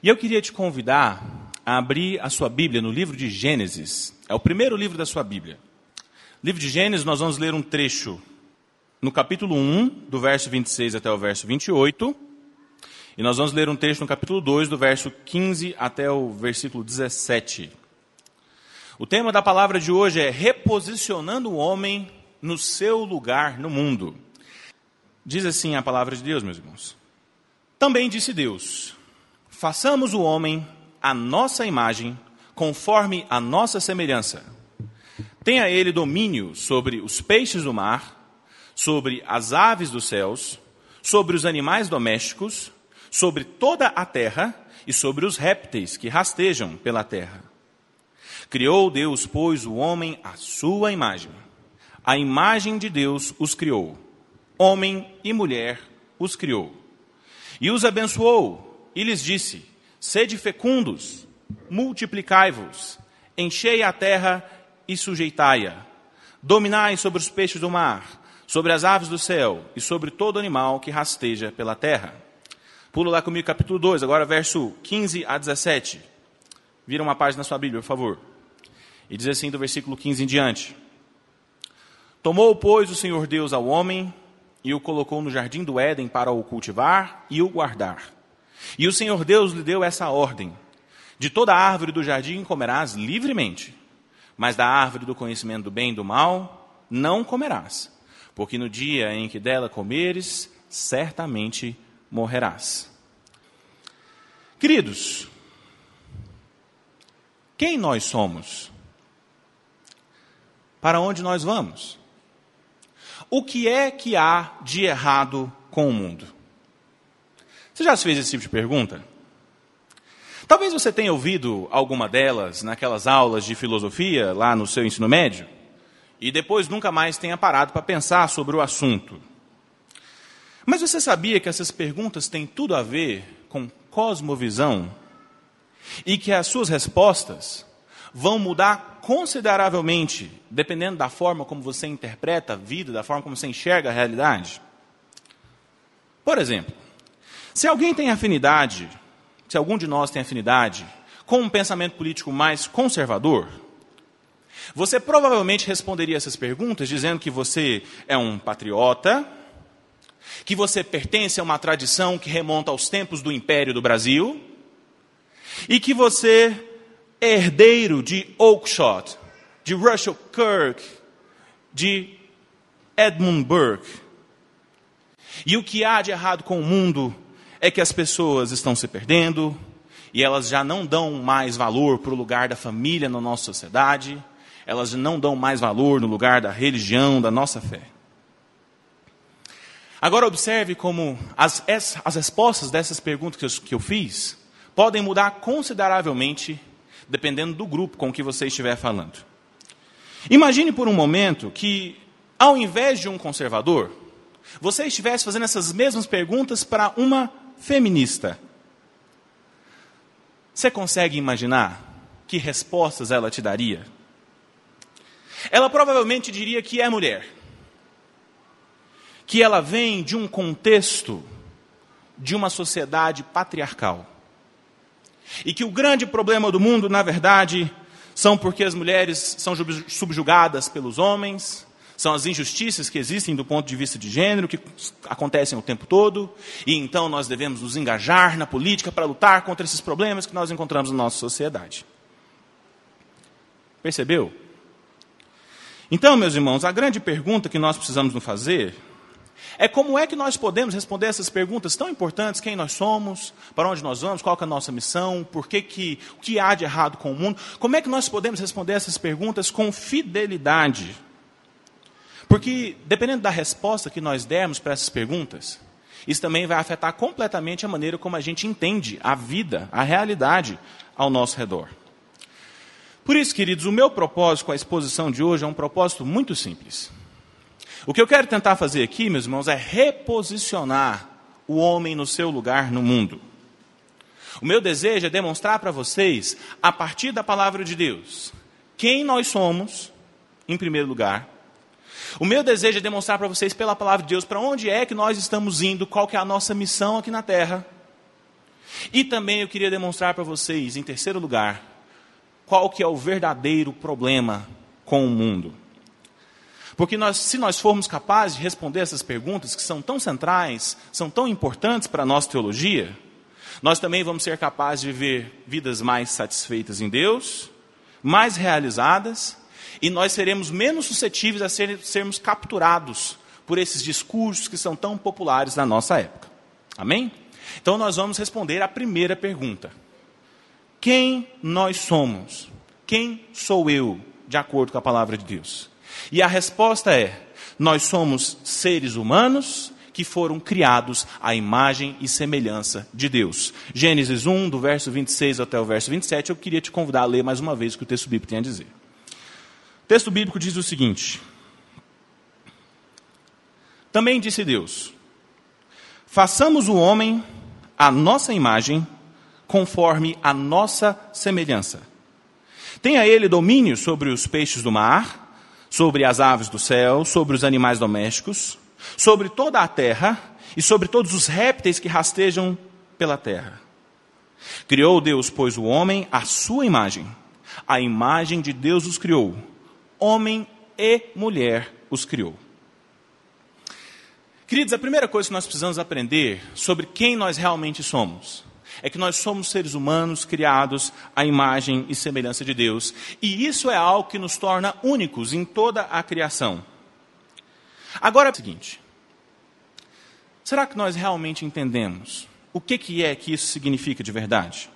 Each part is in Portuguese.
E eu queria te convidar a abrir a sua Bíblia no livro de Gênesis. É o primeiro livro da sua Bíblia. Livro de Gênesis, nós vamos ler um trecho no capítulo 1, do verso 26 até o verso 28. E nós vamos ler um trecho no capítulo 2, do verso 15 até o versículo 17. O tema da palavra de hoje é reposicionando o homem no seu lugar no mundo. Diz assim a palavra de Deus, meus irmãos. Também disse Deus: Façamos o homem à nossa imagem, conforme a nossa semelhança. Tenha ele domínio sobre os peixes do mar, sobre as aves dos céus, sobre os animais domésticos, sobre toda a terra e sobre os répteis que rastejam pela terra. Criou Deus, pois, o homem à sua imagem. A imagem de Deus os criou. Homem e mulher os criou. E os abençoou e lhes disse: Sede fecundos, multiplicai-vos, enchei a terra e sujeitai-a. Dominai sobre os peixes do mar, sobre as aves do céu e sobre todo animal que rasteja pela terra. Pula lá comigo, capítulo 2, agora verso 15 a 17. Vira uma página na sua Bíblia, por favor. E diz assim do versículo 15 em diante: Tomou, pois, o Senhor Deus ao homem e o colocou no jardim do Éden para o cultivar e o guardar. E o Senhor Deus lhe deu essa ordem: De toda árvore do jardim comerás livremente, mas da árvore do conhecimento do bem e do mal não comerás, porque no dia em que dela comeres, certamente morrerás. Queridos, quem nós somos? Para onde nós vamos? O que é que há de errado com o mundo? Você já se fez esse tipo de pergunta? Talvez você tenha ouvido alguma delas naquelas aulas de filosofia lá no seu ensino médio e depois nunca mais tenha parado para pensar sobre o assunto. Mas você sabia que essas perguntas têm tudo a ver com cosmovisão e que as suas respostas vão mudar consideravelmente dependendo da forma como você interpreta a vida, da forma como você enxerga a realidade? Por exemplo, se alguém tem afinidade, se algum de nós tem afinidade com um pensamento político mais conservador, você provavelmente responderia essas perguntas dizendo que você é um patriota, que você pertence a uma tradição que remonta aos tempos do Império do Brasil, e que você é herdeiro de Oakeshott, de Russell Kirk, de Edmund Burke. E o que há de errado com o mundo é que as pessoas estão se perdendo e elas já não dão mais valor para o lugar da família na nossa sociedade, elas não dão mais valor no lugar da religião, da nossa fé. Agora, observe como as, as respostas dessas perguntas que eu, que eu fiz podem mudar consideravelmente dependendo do grupo com que você estiver falando. Imagine por um momento que, ao invés de um conservador, você estivesse fazendo essas mesmas perguntas para uma feminista. Você consegue imaginar que respostas ela te daria? Ela provavelmente diria que é mulher, que ela vem de um contexto de uma sociedade patriarcal. E que o grande problema do mundo, na verdade, são porque as mulheres são subjugadas pelos homens, são as injustiças que existem do ponto de vista de gênero, que acontecem o tempo todo, e então nós devemos nos engajar na política para lutar contra esses problemas que nós encontramos na nossa sociedade. Percebeu? Então, meus irmãos, a grande pergunta que nós precisamos nos fazer é como é que nós podemos responder essas perguntas tão importantes: quem nós somos, para onde nós vamos, qual é a nossa missão, por que, que o que há de errado com o mundo? Como é que nós podemos responder essas perguntas com fidelidade? Porque, dependendo da resposta que nós dermos para essas perguntas, isso também vai afetar completamente a maneira como a gente entende a vida, a realidade ao nosso redor. Por isso, queridos, o meu propósito com a exposição de hoje é um propósito muito simples. O que eu quero tentar fazer aqui, meus irmãos, é reposicionar o homem no seu lugar no mundo. O meu desejo é demonstrar para vocês, a partir da palavra de Deus, quem nós somos, em primeiro lugar, o meu desejo é demonstrar para vocês, pela palavra de Deus, para onde é que nós estamos indo, qual que é a nossa missão aqui na Terra. E também eu queria demonstrar para vocês, em terceiro lugar, qual que é o verdadeiro problema com o mundo. Porque nós, se nós formos capazes de responder essas perguntas que são tão centrais, são tão importantes para a nossa teologia, nós também vamos ser capazes de viver vidas mais satisfeitas em Deus, mais realizadas, e nós seremos menos suscetíveis a ser, sermos capturados por esses discursos que são tão populares na nossa época. Amém? Então nós vamos responder a primeira pergunta: Quem nós somos? Quem sou eu, de acordo com a palavra de Deus? E a resposta é: nós somos seres humanos que foram criados à imagem e semelhança de Deus. Gênesis 1, do verso 26 até o verso 27, eu queria te convidar a ler mais uma vez o que o texto bíblico tem a dizer. Texto bíblico diz o seguinte: Também disse Deus: Façamos o homem à nossa imagem, conforme a nossa semelhança. Tenha ele domínio sobre os peixes do mar, sobre as aves do céu, sobre os animais domésticos, sobre toda a terra e sobre todos os répteis que rastejam pela terra. Criou Deus, pois, o homem à sua imagem. A imagem de Deus os criou. Homem e mulher os criou. Queridos, a primeira coisa que nós precisamos aprender sobre quem nós realmente somos é que nós somos seres humanos criados à imagem e semelhança de Deus. E isso é algo que nos torna únicos em toda a criação. Agora é o seguinte: será que nós realmente entendemos o que, que é que isso significa de verdade?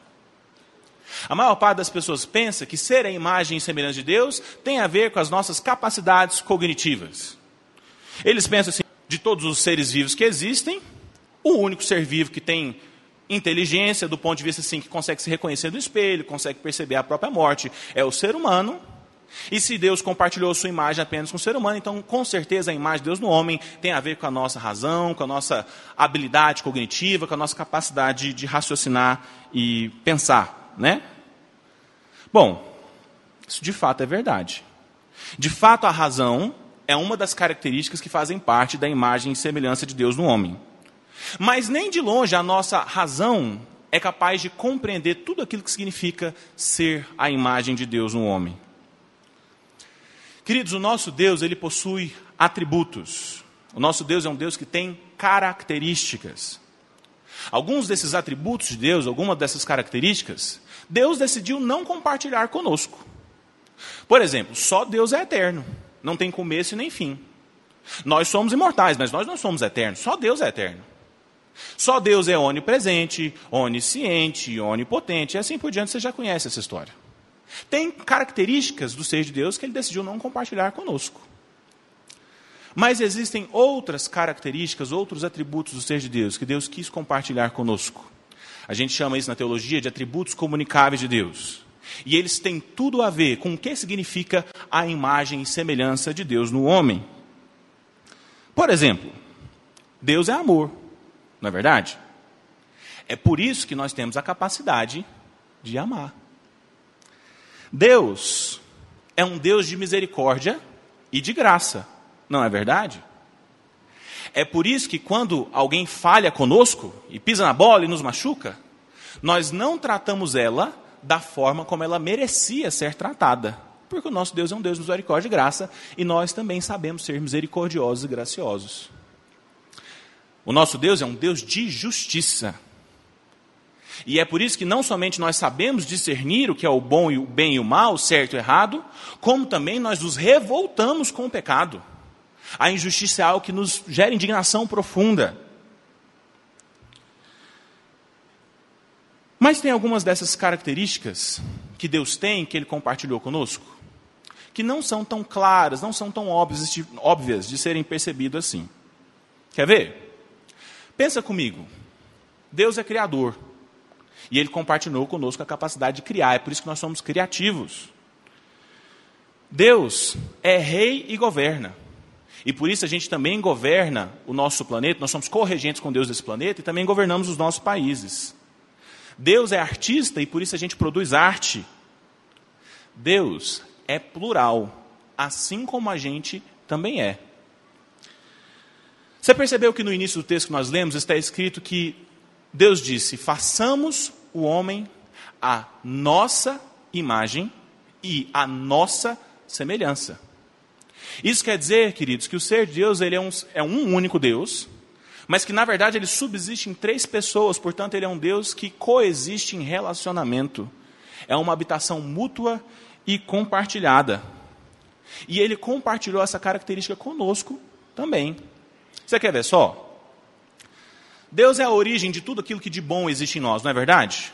A maior parte das pessoas pensa que ser a imagem e semelhança de Deus tem a ver com as nossas capacidades cognitivas. Eles pensam assim: de todos os seres vivos que existem, o único ser vivo que tem inteligência, do ponto de vista assim, que consegue se reconhecer no espelho, consegue perceber a própria morte, é o ser humano. E se Deus compartilhou sua imagem apenas com o ser humano, então com certeza a imagem de Deus no homem tem a ver com a nossa razão, com a nossa habilidade cognitiva, com a nossa capacidade de raciocinar e pensar, né? Bom, isso de fato é verdade. De fato, a razão é uma das características que fazem parte da imagem e semelhança de Deus no homem. Mas nem de longe a nossa razão é capaz de compreender tudo aquilo que significa ser a imagem de Deus no homem. Queridos, o nosso Deus, ele possui atributos. O nosso Deus é um Deus que tem características. Alguns desses atributos de Deus, algumas dessas características, Deus decidiu não compartilhar conosco. Por exemplo, só Deus é eterno, não tem começo nem fim. Nós somos imortais, mas nós não somos eternos, só Deus é eterno. Só Deus é onipresente, onisciente, onipotente, e assim por diante, você já conhece essa história. Tem características do ser de Deus que ele decidiu não compartilhar conosco. Mas existem outras características, outros atributos do ser de Deus que Deus quis compartilhar conosco. A gente chama isso na teologia de atributos comunicáveis de Deus. E eles têm tudo a ver com o que significa a imagem e semelhança de Deus no homem. Por exemplo, Deus é amor. Não é verdade? É por isso que nós temos a capacidade de amar. Deus é um Deus de misericórdia e de graça, não é verdade? É por isso que quando alguém falha conosco e pisa na bola e nos machuca, nós não tratamos ela da forma como ela merecia ser tratada. Porque o nosso Deus é um Deus de misericórdia e graça, e nós também sabemos ser misericordiosos e graciosos. O nosso Deus é um Deus de justiça. E é por isso que não somente nós sabemos discernir o que é o bom e o bem e o mal, o certo e o errado, como também nós nos revoltamos com o pecado. A injustiça é algo que nos gera indignação profunda. Mas tem algumas dessas características que Deus tem, que Ele compartilhou conosco, que não são tão claras, não são tão óbvias de, óbvias de serem percebidas assim. Quer ver? Pensa comigo. Deus é criador. E ele compartilhou conosco a capacidade de criar. É por isso que nós somos criativos. Deus é rei e governa. E por isso a gente também governa o nosso planeta, nós somos corregentes com Deus desse planeta e também governamos os nossos países. Deus é artista e por isso a gente produz arte. Deus é plural, assim como a gente também é. Você percebeu que no início do texto que nós lemos está escrito que Deus disse: façamos o homem a nossa imagem e a nossa semelhança. Isso quer dizer, queridos, que o ser de Deus ele é, um, é um único Deus, mas que na verdade ele subsiste em três pessoas, portanto, ele é um Deus que coexiste em relacionamento. É uma habitação mútua e compartilhada. E ele compartilhou essa característica conosco também. Você quer ver só? Deus é a origem de tudo aquilo que de bom existe em nós, não é verdade?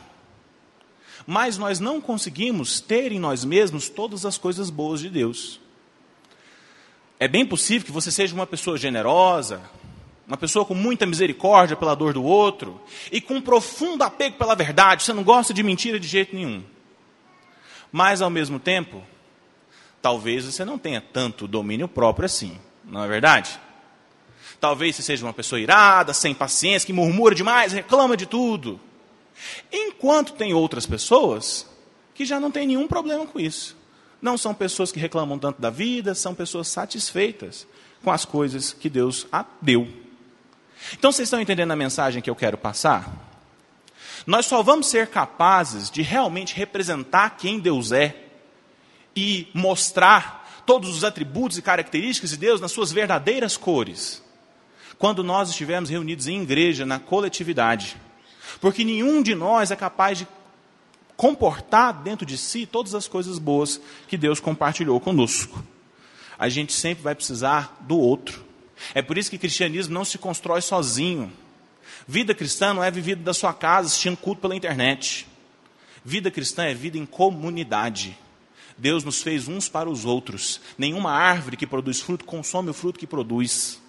Mas nós não conseguimos ter em nós mesmos todas as coisas boas de Deus. É bem possível que você seja uma pessoa generosa, uma pessoa com muita misericórdia pela dor do outro e com um profundo apego pela verdade, você não gosta de mentira de jeito nenhum. Mas ao mesmo tempo, talvez você não tenha tanto domínio próprio assim, não é verdade? Talvez você seja uma pessoa irada, sem paciência, que murmura demais, reclama de tudo. Enquanto tem outras pessoas que já não tem nenhum problema com isso. Não são pessoas que reclamam tanto da vida, são pessoas satisfeitas com as coisas que Deus deu. Então vocês estão entendendo a mensagem que eu quero passar? Nós só vamos ser capazes de realmente representar quem Deus é e mostrar todos os atributos e características de Deus nas suas verdadeiras cores, quando nós estivermos reunidos em igreja, na coletividade. Porque nenhum de nós é capaz de comportar dentro de si todas as coisas boas que Deus compartilhou conosco. A gente sempre vai precisar do outro. É por isso que cristianismo não se constrói sozinho. Vida cristã não é vivida da sua casa assistindo culto pela internet. Vida cristã é vida em comunidade. Deus nos fez uns para os outros. Nenhuma árvore que produz fruto consome o fruto que produz.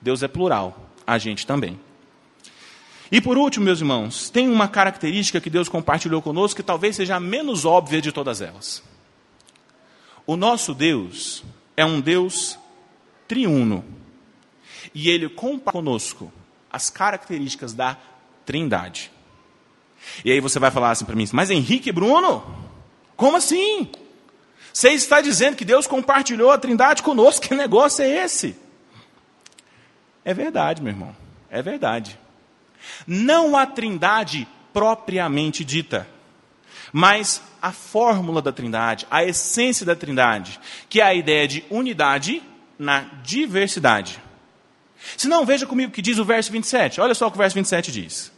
Deus é plural, a gente também. E por último, meus irmãos, tem uma característica que Deus compartilhou conosco que talvez seja a menos óbvia de todas elas. O nosso Deus é um Deus triuno. E ele compartilha conosco as características da Trindade. E aí você vai falar assim para mim, mas Henrique Bruno, como assim? Você está dizendo que Deus compartilhou a Trindade conosco? Que negócio é esse? É verdade, meu irmão. É verdade. Não a Trindade propriamente dita, mas a fórmula da Trindade, a essência da Trindade, que é a ideia de unidade na diversidade. Se não, veja comigo o que diz o verso 27. Olha só o que o verso 27 diz.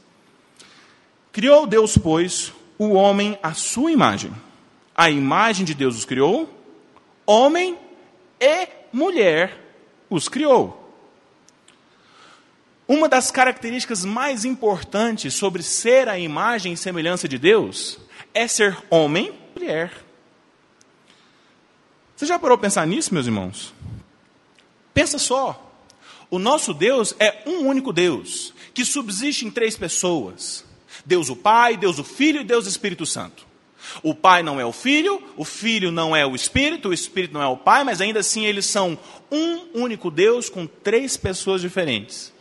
Criou Deus, pois, o homem à sua imagem. A imagem de Deus os criou, homem e mulher os criou. Uma das características mais importantes sobre ser a imagem e semelhança de Deus é ser homem e mulher. Você já parou para pensar nisso, meus irmãos? Pensa só. O nosso Deus é um único Deus, que subsiste em três pessoas: Deus o Pai, Deus o Filho e Deus o Espírito Santo. O Pai não é o Filho, o Filho não é o Espírito, o Espírito não é o Pai, mas ainda assim eles são um único Deus com três pessoas diferentes.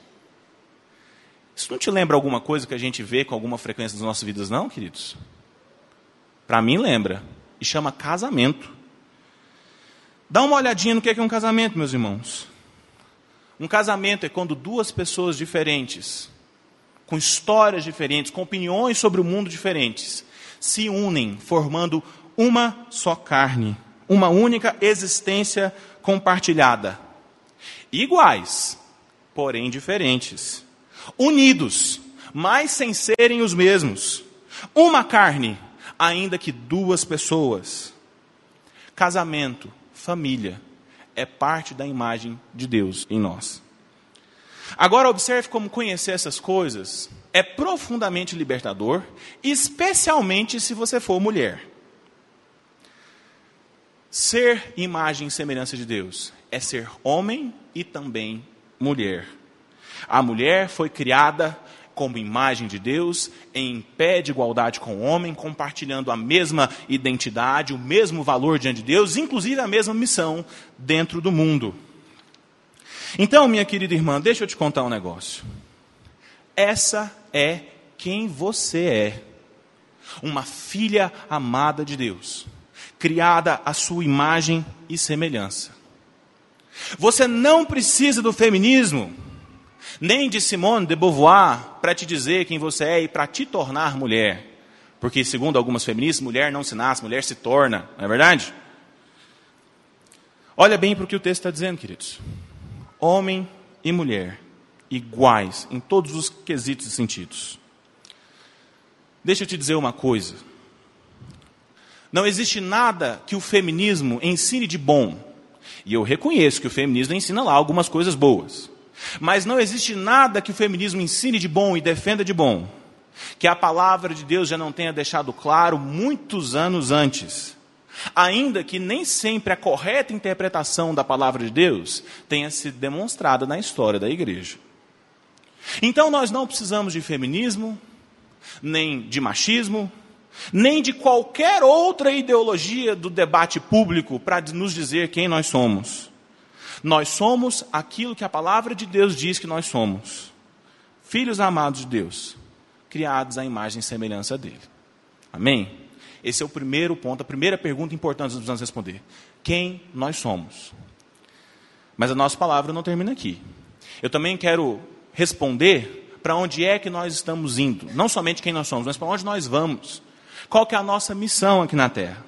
Isso não te lembra alguma coisa que a gente vê com alguma frequência nas nossas vidas, não, queridos? Para mim, lembra. E chama casamento. Dá uma olhadinha no que é um casamento, meus irmãos. Um casamento é quando duas pessoas diferentes, com histórias diferentes, com opiniões sobre o mundo diferentes, se unem, formando uma só carne, uma única existência compartilhada. Iguais, porém diferentes unidos, mas sem serem os mesmos. Uma carne, ainda que duas pessoas. Casamento, família, é parte da imagem de Deus em nós. Agora, observe como conhecer essas coisas é profundamente libertador, especialmente se você for mulher. Ser imagem e semelhança de Deus é ser homem e também mulher. A mulher foi criada como imagem de Deus, em pé de igualdade com o homem, compartilhando a mesma identidade, o mesmo valor diante de Deus, inclusive a mesma missão dentro do mundo. Então, minha querida irmã, deixa eu te contar um negócio. Essa é quem você é. Uma filha amada de Deus, criada à sua imagem e semelhança. Você não precisa do feminismo nem de Simone de Beauvoir para te dizer quem você é e para te tornar mulher. Porque, segundo algumas feministas, mulher não se nasce, mulher se torna, não é verdade? Olha bem para o que o texto está dizendo, queridos. Homem e mulher, iguais em todos os quesitos e sentidos. Deixa eu te dizer uma coisa. Não existe nada que o feminismo ensine de bom. E eu reconheço que o feminismo ensina lá algumas coisas boas. Mas não existe nada que o feminismo ensine de bom e defenda de bom que a palavra de Deus já não tenha deixado claro muitos anos antes. Ainda que nem sempre a correta interpretação da palavra de Deus tenha sido demonstrada na história da igreja. Então nós não precisamos de feminismo, nem de machismo, nem de qualquer outra ideologia do debate público para nos dizer quem nós somos. Nós somos aquilo que a palavra de Deus diz que nós somos: filhos amados de Deus, criados à imagem e semelhança dele. Amém? Esse é o primeiro ponto, a primeira pergunta importante que precisamos responder: quem nós somos? Mas a nossa palavra não termina aqui. Eu também quero responder para onde é que nós estamos indo. Não somente quem nós somos, mas para onde nós vamos. Qual que é a nossa missão aqui na Terra?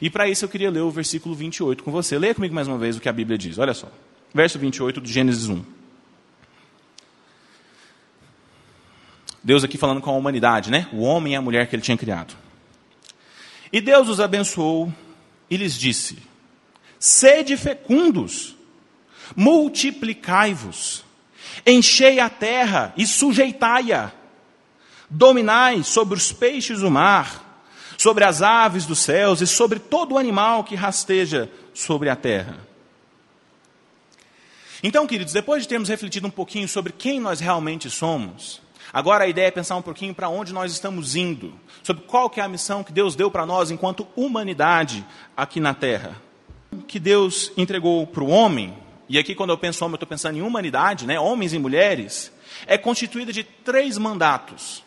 E para isso eu queria ler o versículo 28 com você. Leia comigo mais uma vez o que a Bíblia diz. Olha só. Verso 28 de Gênesis 1. Deus aqui falando com a humanidade, né? O homem e a mulher que ele tinha criado. E Deus os abençoou e lhes disse: Sede fecundos, multiplicai-vos, enchei a terra e sujeitai-a, dominai sobre os peixes do mar, sobre as aves dos céus e sobre todo animal que rasteja sobre a terra. Então, queridos, depois de termos refletido um pouquinho sobre quem nós realmente somos, Agora a ideia é pensar um pouquinho para onde nós estamos indo, sobre qual que é a missão que Deus deu para nós enquanto humanidade aqui na Terra. Que Deus entregou para o homem, e aqui quando eu penso homem, eu estou pensando em humanidade, né? homens e mulheres, é constituída de três mandatos,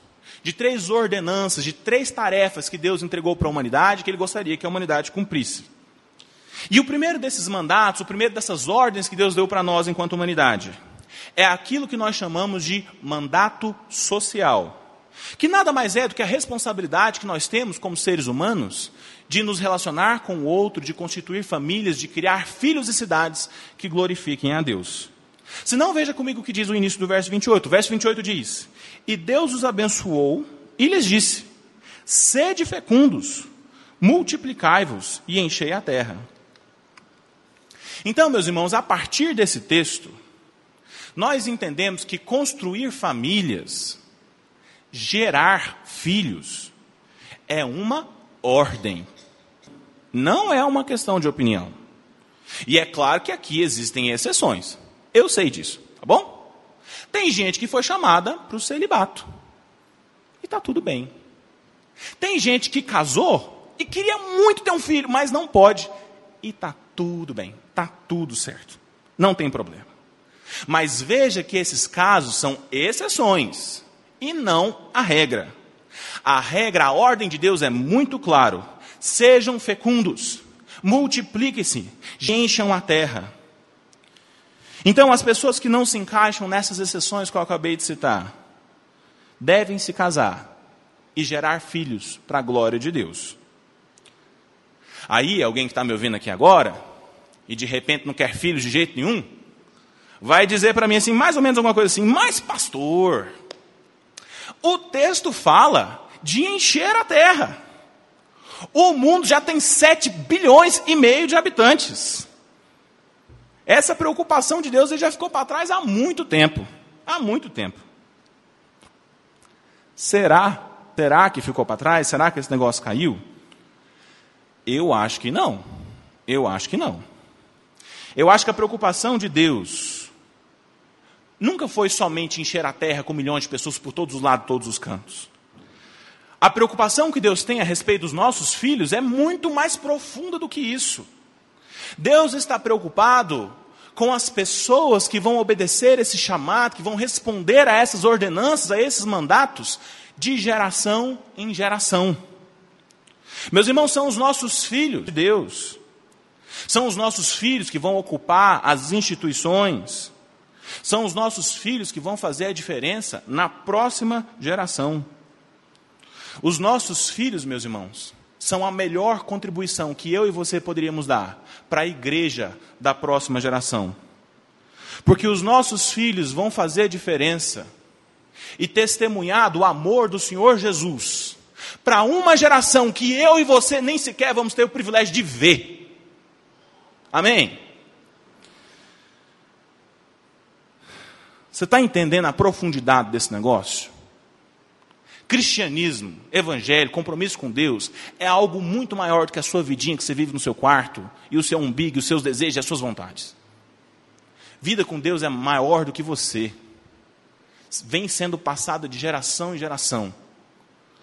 de três ordenanças, de três tarefas que Deus entregou para a humanidade, que Ele gostaria que a humanidade cumprisse. E o primeiro desses mandatos, o primeiro dessas ordens que Deus deu para nós enquanto humanidade, é aquilo que nós chamamos de mandato social. Que nada mais é do que a responsabilidade que nós temos como seres humanos de nos relacionar com o outro, de constituir famílias, de criar filhos e cidades que glorifiquem a Deus. Se não, veja comigo o que diz o início do verso 28. O verso 28 diz: E Deus os abençoou e lhes disse: Sede fecundos, multiplicai-vos e enchei a terra. Então, meus irmãos, a partir desse texto, nós entendemos que construir famílias, gerar filhos, é uma ordem, não é uma questão de opinião. E é claro que aqui existem exceções, eu sei disso, tá bom? Tem gente que foi chamada para o celibato, e está tudo bem. Tem gente que casou e queria muito ter um filho, mas não pode, e está tudo bem, está tudo certo, não tem problema. Mas veja que esses casos são exceções e não a regra. A regra, a ordem de Deus é muito claro. Sejam fecundos, multipliquem-se, encham a terra. Então, as pessoas que não se encaixam nessas exceções que eu acabei de citar, devem se casar e gerar filhos para a glória de Deus. Aí, alguém que está me ouvindo aqui agora, e de repente não quer filhos de jeito nenhum, vai dizer para mim assim, mais ou menos alguma coisa assim, mas pastor, o texto fala de encher a terra. O mundo já tem 7 bilhões e meio de habitantes. Essa preocupação de Deus ele já ficou para trás há muito tempo. Há muito tempo. Será? Será que ficou para trás? Será que esse negócio caiu? Eu acho que não. Eu acho que não. Eu acho que a preocupação de Deus nunca foi somente encher a terra com milhões de pessoas por todos os lados, todos os cantos. A preocupação que Deus tem a respeito dos nossos filhos é muito mais profunda do que isso. Deus está preocupado com as pessoas que vão obedecer esse chamado, que vão responder a essas ordenanças, a esses mandatos, de geração em geração. Meus irmãos, são os nossos filhos de Deus. São os nossos filhos que vão ocupar as instituições, São os nossos filhos que vão fazer a diferença na próxima geração. Os nossos filhos, meus irmãos, são a melhor contribuição que eu e você poderíamos dar para a igreja da próxima geração. Porque os nossos filhos vão fazer diferença e testemunhar do amor do Senhor Jesus para uma geração que eu e você nem sequer vamos ter o privilégio de ver. Amém? Você está entendendo a profundidade desse negócio? Cristianismo, evangelho, compromisso com Deus é algo muito maior do que a sua vidinha que você vive no seu quarto e o seu umbigo, os seus desejos e as suas vontades. Vida com Deus é maior do que você. Vem sendo passada de geração em geração.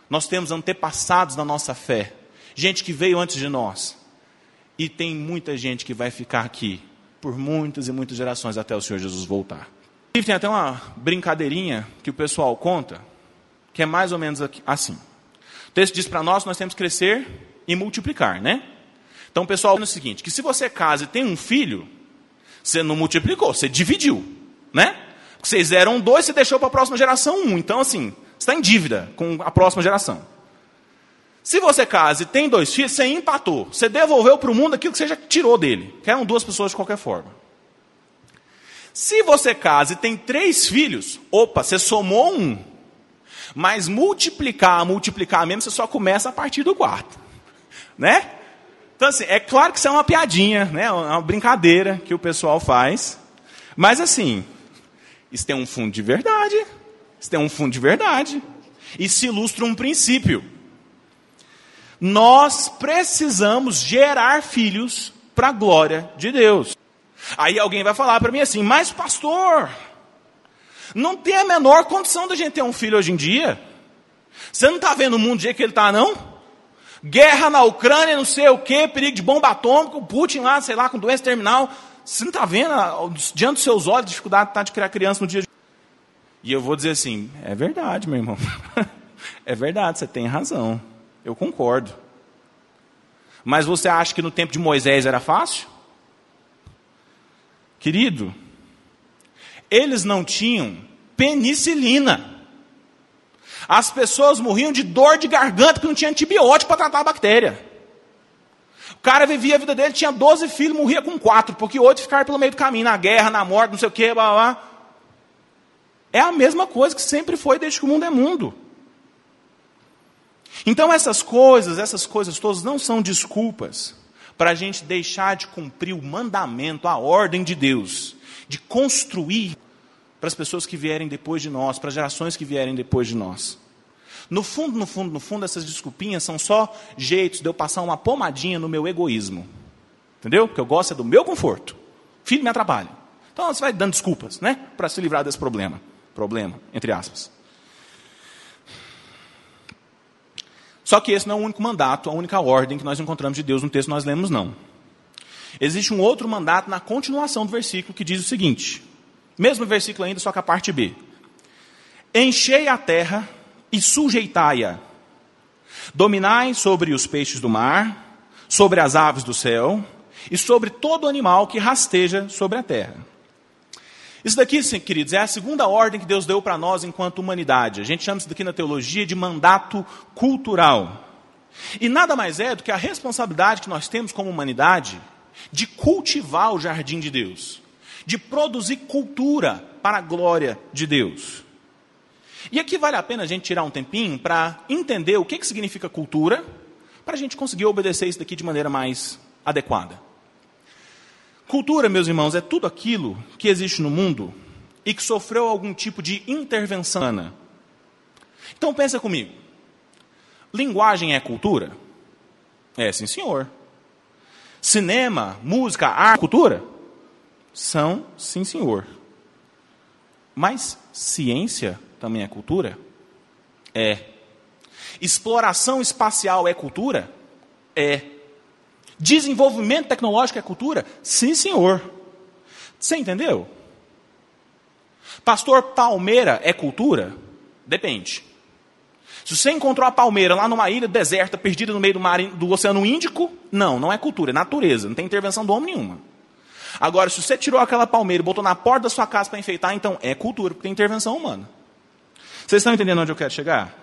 Nós temos antepassados na nossa fé, gente que veio antes de nós. E tem muita gente que vai ficar aqui por muitas e muitas gerações até o Senhor Jesus voltar. E tem até uma brincadeirinha que o pessoal conta que é mais ou menos assim. O texto diz para nós nós temos que crescer e multiplicar, né? Então, pessoal, é o seguinte, que se você casa e tem um filho, você não multiplicou, você dividiu, né? Vocês eram dois, você deixou para a próxima geração um. Então, assim, você está em dívida com a próxima geração. Se você casa e tem dois filhos, você empatou. Você devolveu para o mundo aquilo que você já tirou dele. Que eram duas pessoas de qualquer forma. Se você casa e tem três filhos, opa, você somou um. Mas multiplicar, multiplicar mesmo, você só começa a partir do quarto. Né? Então, assim, é claro que isso é uma piadinha, né? uma brincadeira que o pessoal faz. Mas, assim, isso tem um fundo de verdade. Isso tem um fundo de verdade. E se ilustra um princípio. Nós precisamos gerar filhos para a glória de Deus. Aí alguém vai falar para mim assim, mas pastor, não tem a menor condição da gente ter um filho hoje em dia. Você não está vendo o mundo do jeito que ele está, não? Guerra na Ucrânia, não sei o quê, perigo de bomba atômica, o Putin lá, sei lá, com doença terminal. Você não está vendo, diante dos seus olhos, a dificuldade tá de criar criança no dia de... E eu vou dizer assim, é verdade, meu irmão. é verdade, você tem razão. Eu concordo. Mas você acha que no tempo de Moisés era fácil? Querido, eles não tinham penicilina. As pessoas morriam de dor de garganta porque não tinha antibiótico para tratar a bactéria. O cara vivia a vida dele, tinha 12 filhos, morria com quatro, porque oito ficaram pelo meio do caminho, na guerra, na morte, não sei o que, blá, blá. É a mesma coisa que sempre foi desde que o mundo é mundo. Então essas coisas, essas coisas todas não são desculpas para a gente deixar de cumprir o mandamento, a ordem de Deus, de construir para as pessoas que vierem depois de nós, para as gerações que vierem depois de nós. No fundo, no fundo, no fundo, essas desculpinhas são só jeitos de eu passar uma pomadinha no meu egoísmo. Entendeu? Porque eu gosto é do meu conforto. Filho me atrapalha. Então você vai dando desculpas, né? Para se livrar desse problema. Problema, entre aspas. Só que esse não é o único mandato, a única ordem que nós encontramos de Deus no texto que nós lemos, não. Existe um outro mandato na continuação do versículo que diz o seguinte: mesmo versículo ainda, só que a parte B. Enchei a terra e sujeitai-a. Dominai sobre os peixes do mar, sobre as aves do céu e sobre todo animal que rasteja sobre a terra. Isso daqui, queridos, é a segunda ordem que Deus deu para nós enquanto humanidade. A gente chama isso daqui na teologia de mandato cultural. E nada mais é do que a responsabilidade que nós temos como humanidade de cultivar o jardim de Deus, de produzir cultura para a glória de Deus. E aqui vale a pena a gente tirar um tempinho para entender o que, que significa cultura, para a gente conseguir obedecer isso daqui de maneira mais adequada. Cultura, meus irmãos, é tudo aquilo que existe no mundo e que sofreu algum tipo de intervenção. Então pensa comigo. Linguagem é cultura? É, sim, senhor. Cinema, música, arte, cultura? São, sim, senhor. Mas ciência também é cultura? É. Exploração espacial é cultura? É. Desenvolvimento tecnológico é cultura? Sim, senhor. Você entendeu? Pastor, palmeira é cultura? Depende. Se você encontrou a palmeira lá numa ilha deserta, perdida no meio do, mar, do Oceano Índico, não, não é cultura, é natureza, não tem intervenção do homem nenhuma. Agora, se você tirou aquela palmeira e botou na porta da sua casa para enfeitar, então é cultura, porque tem intervenção humana. Vocês estão entendendo onde eu quero chegar?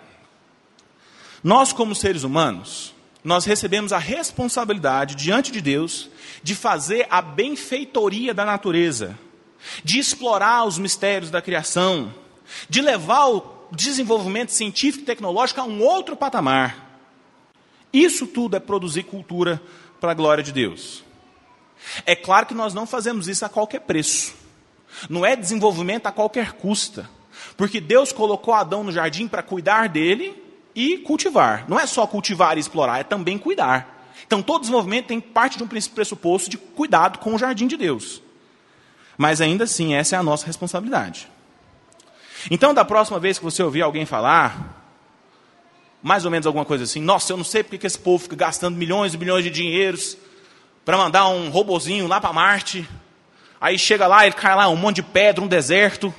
Nós, como seres humanos, nós recebemos a responsabilidade diante de Deus de fazer a benfeitoria da natureza, de explorar os mistérios da criação, de levar o desenvolvimento científico e tecnológico a um outro patamar. Isso tudo é produzir cultura para a glória de Deus. É claro que nós não fazemos isso a qualquer preço. Não é desenvolvimento a qualquer custa. Porque Deus colocou Adão no jardim para cuidar dele e cultivar. Não é só cultivar e explorar, é também cuidar. Então todo desenvolvimento tem parte de um pressuposto de cuidado com o jardim de Deus. Mas ainda assim, essa é a nossa responsabilidade. Então, da próxima vez que você ouvir alguém falar, mais ou menos alguma coisa assim, nossa, eu não sei porque que esse povo fica gastando milhões e milhões de dinheiros para mandar um robozinho lá para Marte. Aí chega lá, ele cai lá, um monte de pedra, um deserto,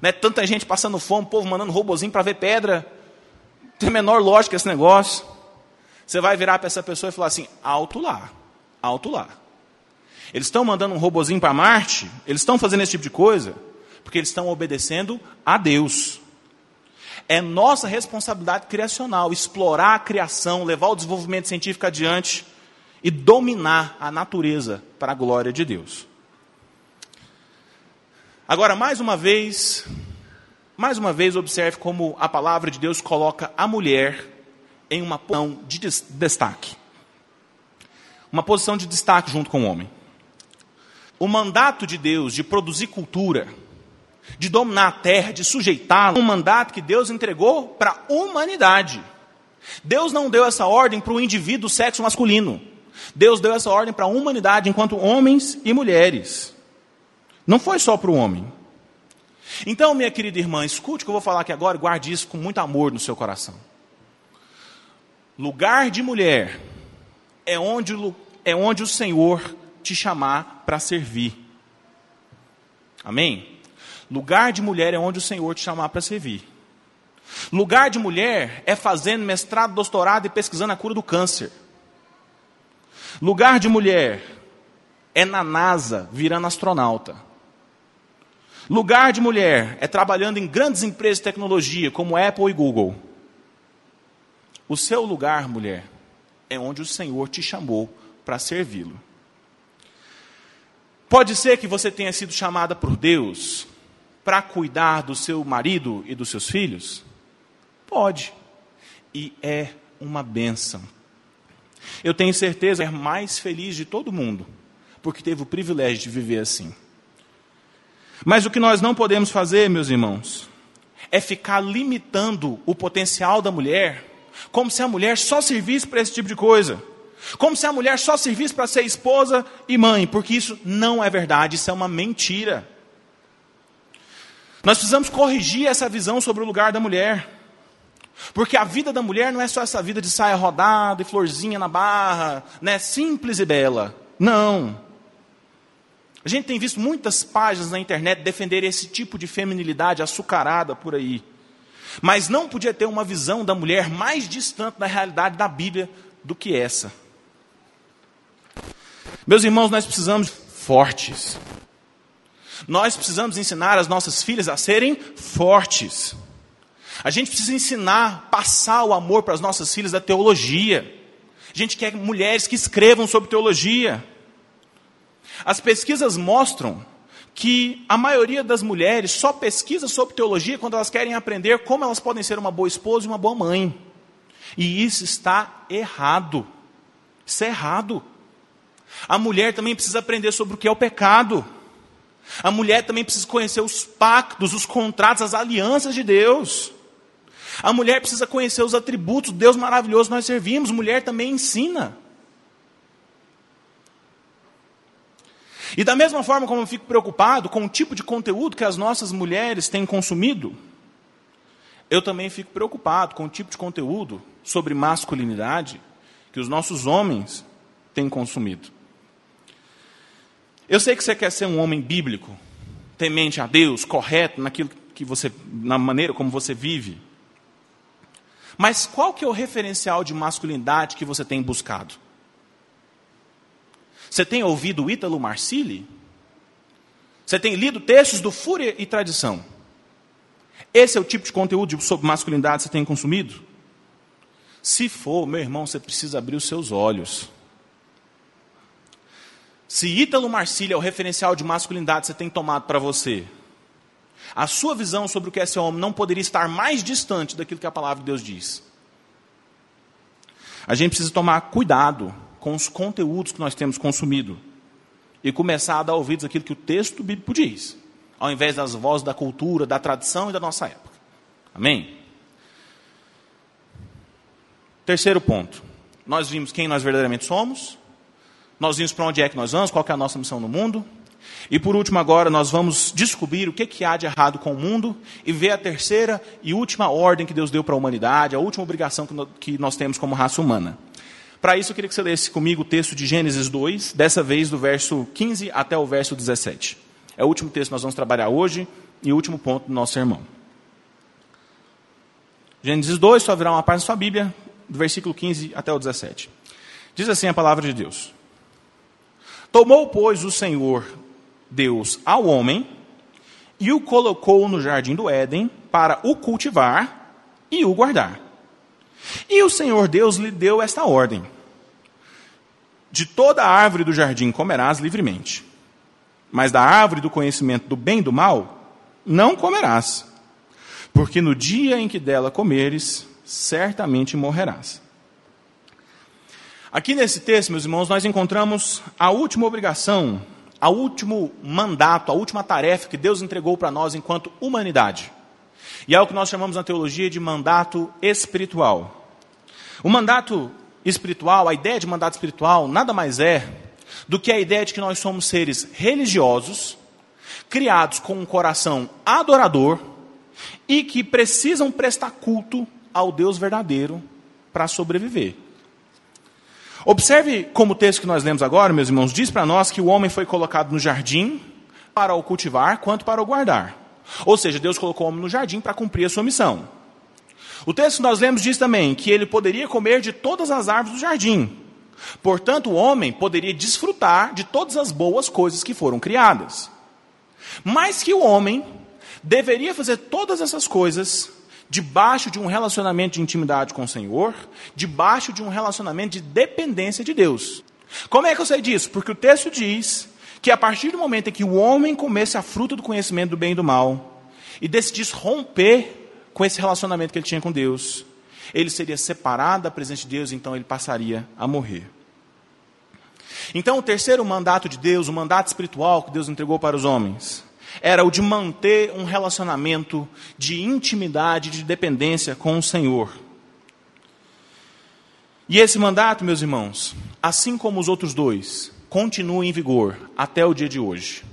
né? tanta gente passando fome, o povo mandando robozinho para ver pedra. Tem a menor lógica esse negócio. Você vai virar para essa pessoa e falar assim: alto lá, alto lá. Eles estão mandando um robozinho para Marte, eles estão fazendo esse tipo de coisa, porque eles estão obedecendo a Deus. É nossa responsabilidade criacional explorar a criação, levar o desenvolvimento científico adiante e dominar a natureza para a glória de Deus. Agora, mais uma vez, mais uma vez, observe como a palavra de Deus coloca a mulher em uma posição de destaque. Uma posição de destaque junto com o homem. O mandato de Deus de produzir cultura, de dominar a terra, de sujeitá-la, um mandato que Deus entregou para a humanidade. Deus não deu essa ordem para o indivíduo sexo masculino. Deus deu essa ordem para a humanidade enquanto homens e mulheres. Não foi só para o homem. Então, minha querida irmã, escute o que eu vou falar aqui agora e guarde isso com muito amor no seu coração. Lugar de mulher é onde, é onde o Senhor te chamar para servir. Amém? Lugar de mulher é onde o Senhor te chamar para servir. Lugar de mulher é fazendo mestrado, doutorado e pesquisando a cura do câncer. Lugar de mulher é na NASA virando astronauta. Lugar de mulher é trabalhando em grandes empresas de tecnologia como Apple e Google. O seu lugar, mulher, é onde o Senhor te chamou para servi-lo. Pode ser que você tenha sido chamada por Deus para cuidar do seu marido e dos seus filhos? Pode. E é uma benção. Eu tenho certeza que é mais feliz de todo mundo, porque teve o privilégio de viver assim. Mas o que nós não podemos fazer, meus irmãos, é ficar limitando o potencial da mulher, como se a mulher só servisse para esse tipo de coisa. Como se a mulher só servisse para ser esposa e mãe, porque isso não é verdade, isso é uma mentira. Nós precisamos corrigir essa visão sobre o lugar da mulher. Porque a vida da mulher não é só essa vida de saia rodada e florzinha na barra, né, simples e bela. Não. A gente tem visto muitas páginas na internet defender esse tipo de feminilidade açucarada por aí. Mas não podia ter uma visão da mulher mais distante da realidade da Bíblia do que essa. Meus irmãos, nós precisamos fortes. Nós precisamos ensinar as nossas filhas a serem fortes. A gente precisa ensinar, passar o amor para as nossas filhas da teologia. A gente quer mulheres que escrevam sobre teologia. As pesquisas mostram que a maioria das mulheres só pesquisa sobre teologia quando elas querem aprender como elas podem ser uma boa esposa e uma boa mãe. E isso está errado. Isso é errado. A mulher também precisa aprender sobre o que é o pecado. A mulher também precisa conhecer os pactos, os contratos, as alianças de Deus. A mulher precisa conhecer os atributos do Deus maravilhoso que nós servimos. Mulher também ensina. E da mesma forma como eu fico preocupado com o tipo de conteúdo que as nossas mulheres têm consumido, eu também fico preocupado com o tipo de conteúdo sobre masculinidade que os nossos homens têm consumido. Eu sei que você quer ser um homem bíblico, temente a Deus, correto naquilo que você, na maneira como você vive. Mas qual que é o referencial de masculinidade que você tem buscado? Você tem ouvido Ítalo Marcilli? Você tem lido textos do Fúria e Tradição. Esse é o tipo de conteúdo sobre masculinidade que você tem consumido? Se for, meu irmão, você precisa abrir os seus olhos. Se Ítalo Marcília é o referencial de masculinidade que você tem tomado para você, a sua visão sobre o que é ser homem não poderia estar mais distante daquilo que a palavra de Deus diz. A gente precisa tomar cuidado com os conteúdos que nós temos consumido e começar a dar ouvidos àquilo que o texto bíblico diz, ao invés das vozes da cultura, da tradição e da nossa época. Amém? Terceiro ponto. Nós vimos quem nós verdadeiramente somos, nós vimos para onde é que nós vamos, qual é a nossa missão no mundo, e por último, agora, nós vamos descobrir o que, que há de errado com o mundo e ver a terceira e última ordem que Deus deu para a humanidade, a última obrigação que nós temos como raça humana. Para isso, eu queria que você lesse comigo o texto de Gênesis 2, dessa vez do verso 15 até o verso 17. É o último texto que nós vamos trabalhar hoje e o último ponto do nosso sermão. Gênesis 2, só virá uma parte da sua Bíblia, do versículo 15 até o 17. Diz assim a palavra de Deus: Tomou, pois, o Senhor Deus ao homem e o colocou no jardim do Éden para o cultivar e o guardar. E o Senhor Deus lhe deu esta ordem: De toda árvore do jardim comerás livremente, mas da árvore do conhecimento do bem e do mal não comerás, porque no dia em que dela comeres, certamente morrerás. Aqui nesse texto, meus irmãos, nós encontramos a última obrigação a último mandato, a última tarefa que Deus entregou para nós enquanto humanidade. E é o que nós chamamos na teologia de mandato espiritual. O mandato espiritual, a ideia de mandato espiritual, nada mais é do que a ideia de que nós somos seres religiosos, criados com um coração adorador e que precisam prestar culto ao Deus verdadeiro para sobreviver. Observe como o texto que nós lemos agora, meus irmãos, diz para nós que o homem foi colocado no jardim para o cultivar quanto para o guardar. Ou seja, Deus colocou o homem no jardim para cumprir a sua missão. O texto que nós lemos diz também que ele poderia comer de todas as árvores do jardim. Portanto, o homem poderia desfrutar de todas as boas coisas que foram criadas. Mas que o homem deveria fazer todas essas coisas debaixo de um relacionamento de intimidade com o Senhor, debaixo de um relacionamento de dependência de Deus. Como é que eu sei disso? Porque o texto diz que a partir do momento em que o homem comesse a fruta do conhecimento do bem e do mal e decidisse romper com esse relacionamento que ele tinha com Deus, ele seria separado da presença de Deus, então ele passaria a morrer. Então, o terceiro mandato de Deus, o mandato espiritual que Deus entregou para os homens, era o de manter um relacionamento de intimidade, de dependência com o Senhor. E esse mandato, meus irmãos, assim como os outros dois, continua em vigor até o dia de hoje.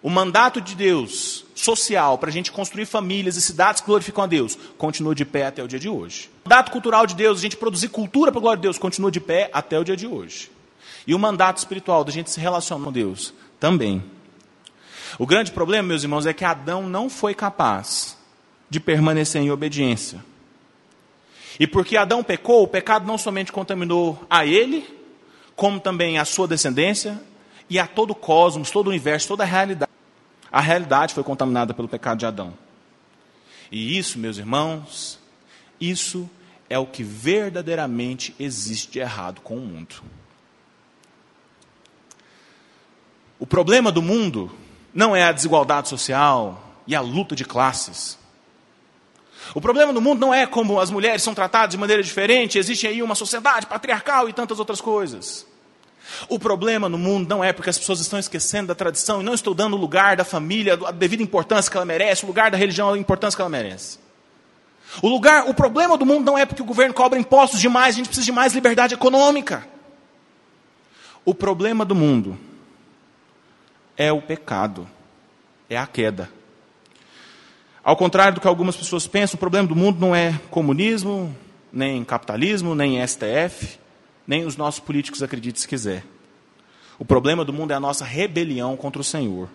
O mandato de Deus social para a gente construir famílias e cidades que glorificam a Deus continua de pé até o dia de hoje. O mandato cultural de Deus, a gente produzir cultura para a glória de Deus, continua de pé até o dia de hoje. E o mandato espiritual da gente se relacionar com Deus também o grande problema, meus irmãos, é que Adão não foi capaz de permanecer em obediência. E porque Adão pecou, o pecado não somente contaminou a ele, como também a sua descendência e a todo o cosmos, todo o universo, toda a realidade. A realidade foi contaminada pelo pecado de Adão. E isso, meus irmãos, isso é o que verdadeiramente existe de errado com o mundo. O problema do mundo não é a desigualdade social e a luta de classes. O problema do mundo não é como as mulheres são tratadas de maneira diferente, existe aí uma sociedade patriarcal e tantas outras coisas. O problema no mundo não é porque as pessoas estão esquecendo da tradição e não estão dando o lugar da família, a devida importância que ela merece, o lugar da religião, a importância que ela merece. O lugar, o problema do mundo não é porque o governo cobra impostos demais, a gente precisa de mais liberdade econômica. O problema do mundo é o pecado, é a queda. Ao contrário do que algumas pessoas pensam, o problema do mundo não é comunismo, nem capitalismo, nem STF, nem os nossos políticos acreditem se quiser. O problema do mundo é a nossa rebelião contra o Senhor.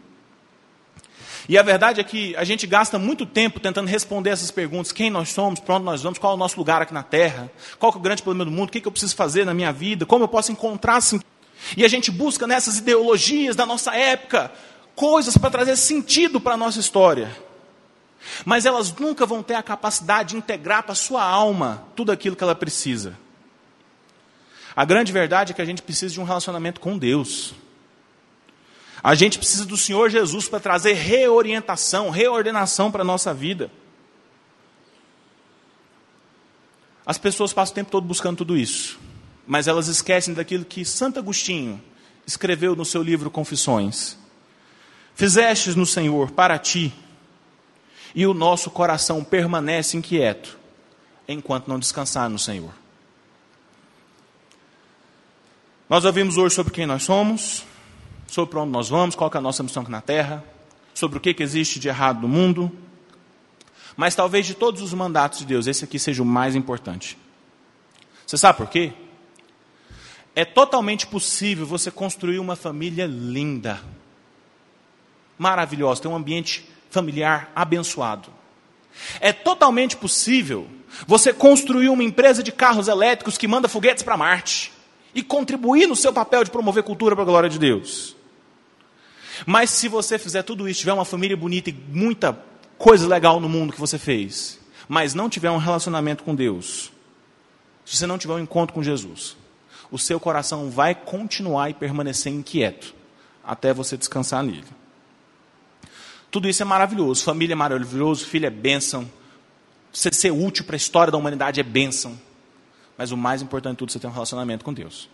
E a verdade é que a gente gasta muito tempo tentando responder essas perguntas: quem nós somos, para onde nós vamos, qual é o nosso lugar aqui na Terra, qual é o grande problema do mundo, o que eu preciso fazer na minha vida, como eu posso encontrar sentido. E a gente busca nessas ideologias da nossa época coisas para trazer sentido para a nossa história. Mas elas nunca vão ter a capacidade de integrar para a sua alma tudo aquilo que ela precisa. A grande verdade é que a gente precisa de um relacionamento com Deus. A gente precisa do Senhor Jesus para trazer reorientação, reordenação para a nossa vida. As pessoas passam o tempo todo buscando tudo isso, mas elas esquecem daquilo que Santo Agostinho escreveu no seu livro Confissões. Fizestes no Senhor para ti, e o nosso coração permanece inquieto, enquanto não descansar no Senhor. Nós ouvimos hoje sobre quem nós somos, sobre para onde nós vamos, qual é a nossa missão aqui na Terra, sobre o que, que existe de errado no mundo. Mas talvez de todos os mandatos de Deus, esse aqui seja o mais importante. Você sabe por quê? É totalmente possível você construir uma família linda, maravilhosa, ter um ambiente familiar abençoado. É totalmente possível você construir uma empresa de carros elétricos que manda foguetes para Marte e contribuir no seu papel de promover cultura para a glória de Deus. Mas se você fizer tudo isso, tiver uma família bonita e muita coisa legal no mundo que você fez, mas não tiver um relacionamento com Deus, se você não tiver um encontro com Jesus, o seu coração vai continuar e permanecer inquieto até você descansar nele. Tudo isso é maravilhoso. Família é maravilhoso, filho é bênção. Você ser útil para a história da humanidade é bênção. Mas o mais importante de tudo, é você ter um relacionamento com Deus.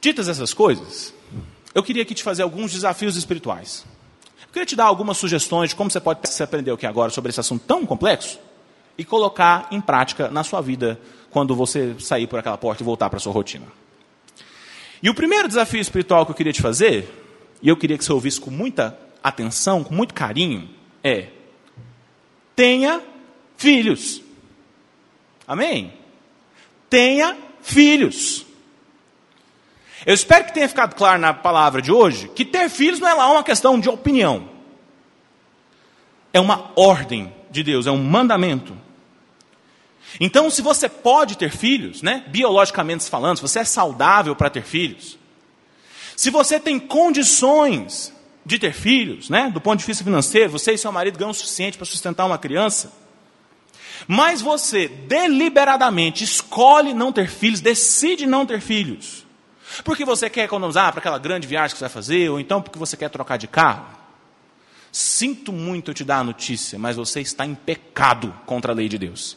Ditas essas coisas, eu queria aqui te fazer alguns desafios espirituais. Eu queria te dar algumas sugestões de como você pode se aprender aqui agora sobre esse assunto tão complexo e colocar em prática na sua vida quando você sair por aquela porta e voltar para sua rotina. E o primeiro desafio espiritual que eu queria te fazer, e eu queria que você ouvisse com muita atenção, com muito carinho, é: tenha filhos. Amém? Tenha filhos. Eu espero que tenha ficado claro na palavra de hoje que ter filhos não é lá uma questão de opinião. É uma ordem de Deus, é um mandamento. Então, se você pode ter filhos, né, biologicamente falando, se você é saudável para ter filhos, se você tem condições de ter filhos, né, do ponto de vista financeiro, você e seu marido ganham o suficiente para sustentar uma criança, mas você deliberadamente escolhe não ter filhos, decide não ter filhos, porque você quer economizar para aquela grande viagem que você vai fazer, ou então porque você quer trocar de carro. Sinto muito eu te dar a notícia, mas você está em pecado contra a lei de Deus.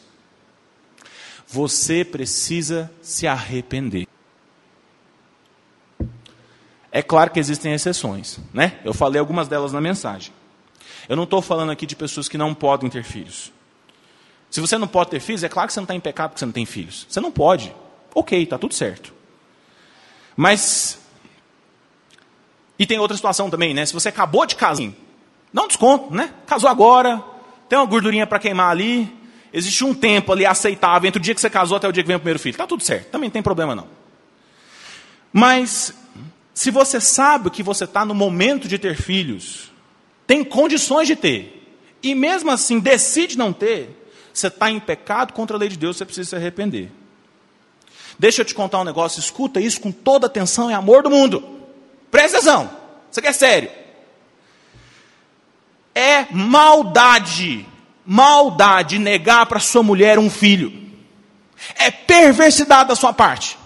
Você precisa se arrepender. É claro que existem exceções, né? Eu falei algumas delas na mensagem. Eu não estou falando aqui de pessoas que não podem ter filhos. Se você não pode ter filhos, é claro que você não está em pecado porque você não tem filhos. Você não pode. Ok, está tudo certo. Mas. E tem outra situação também, né? Se você acabou de casar, dá um desconto, né? Casou agora, tem uma gordurinha para queimar ali, existe um tempo ali aceitável entre o dia que você casou até o dia que vem o primeiro filho. Tá tudo certo, também não tem problema não. Mas, se você sabe que você está no momento de ter filhos, tem condições de ter, e mesmo assim decide não ter, você está em pecado contra a lei de Deus, você precisa se arrepender. Deixa eu te contar um negócio, escuta isso com toda atenção e amor do mundo. Presta atenção, isso aqui é sério. É maldade, maldade negar para sua mulher um filho. É perversidade da sua parte.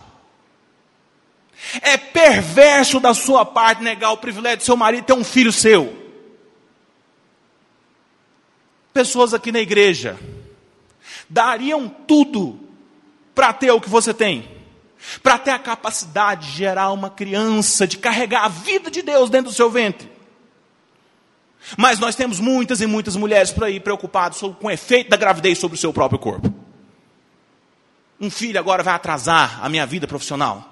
É perverso da sua parte negar o privilégio de seu marido ter um filho seu. Pessoas aqui na igreja dariam tudo para ter o que você tem, para ter a capacidade de gerar uma criança, de carregar a vida de Deus dentro do seu ventre. Mas nós temos muitas e muitas mulheres por aí preocupadas com o efeito da gravidez sobre o seu próprio corpo. Um filho agora vai atrasar a minha vida profissional.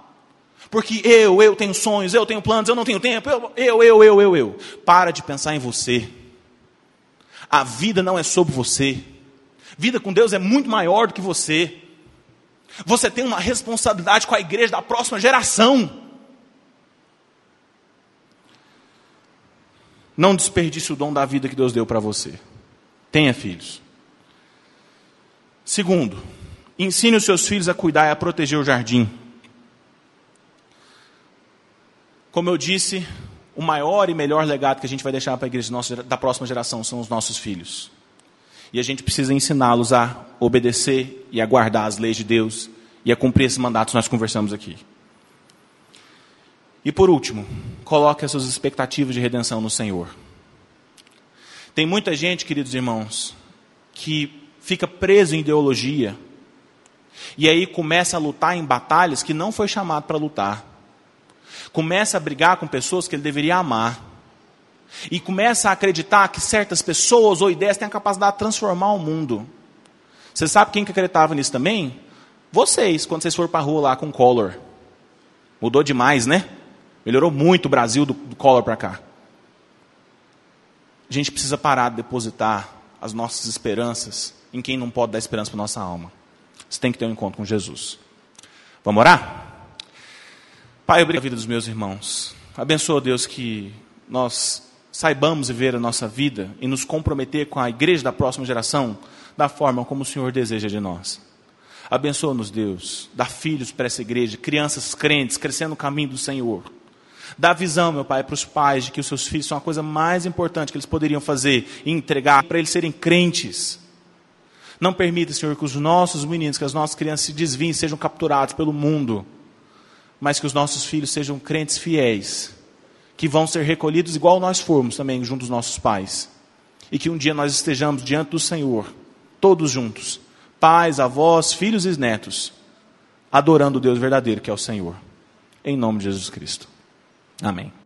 Porque eu, eu tenho sonhos, eu tenho planos, eu não tenho tempo, eu, eu, eu, eu, eu, eu. Para de pensar em você. A vida não é sobre você. Vida com Deus é muito maior do que você. Você tem uma responsabilidade com a igreja da próxima geração. Não desperdice o dom da vida que Deus deu para você. Tenha filhos. Segundo, ensine os seus filhos a cuidar e a proteger o jardim. Como eu disse, o maior e melhor legado que a gente vai deixar para a igreja da próxima geração são os nossos filhos. E a gente precisa ensiná-los a obedecer e a guardar as leis de Deus e a cumprir esses mandatos que nós conversamos aqui. E por último, coloque as suas expectativas de redenção no Senhor. Tem muita gente, queridos irmãos, que fica preso em ideologia e aí começa a lutar em batalhas que não foi chamado para lutar. Começa a brigar com pessoas que ele deveria amar. E começa a acreditar que certas pessoas ou ideias têm a capacidade de transformar o mundo. Você sabe quem que acreditava nisso também? Vocês, quando vocês foram para a rua lá com o Collor. Mudou demais, né? Melhorou muito o Brasil do, do Collor para cá. A gente precisa parar de depositar as nossas esperanças em quem não pode dar esperança para nossa alma. Você tem que ter um encontro com Jesus. Vamos orar? Pai, obrigado a vida dos meus irmãos. Abençoa, Deus, que nós saibamos viver a nossa vida e nos comprometer com a igreja da próxima geração da forma como o Senhor deseja de nós. Abençoa-nos, Deus. Dá filhos para essa igreja, crianças crentes, crescendo no caminho do Senhor. Dá visão, meu Pai, para os pais de que os seus filhos são a coisa mais importante que eles poderiam fazer e entregar para eles serem crentes. Não permita, Senhor, que os nossos meninos, que as nossas crianças se desviem, sejam capturados pelo mundo, mas que os nossos filhos sejam crentes fiéis, que vão ser recolhidos igual nós fomos também junto aos nossos pais. E que um dia nós estejamos diante do Senhor, todos juntos, pais, avós, filhos e netos, adorando o Deus verdadeiro que é o Senhor. Em nome de Jesus Cristo. Amém.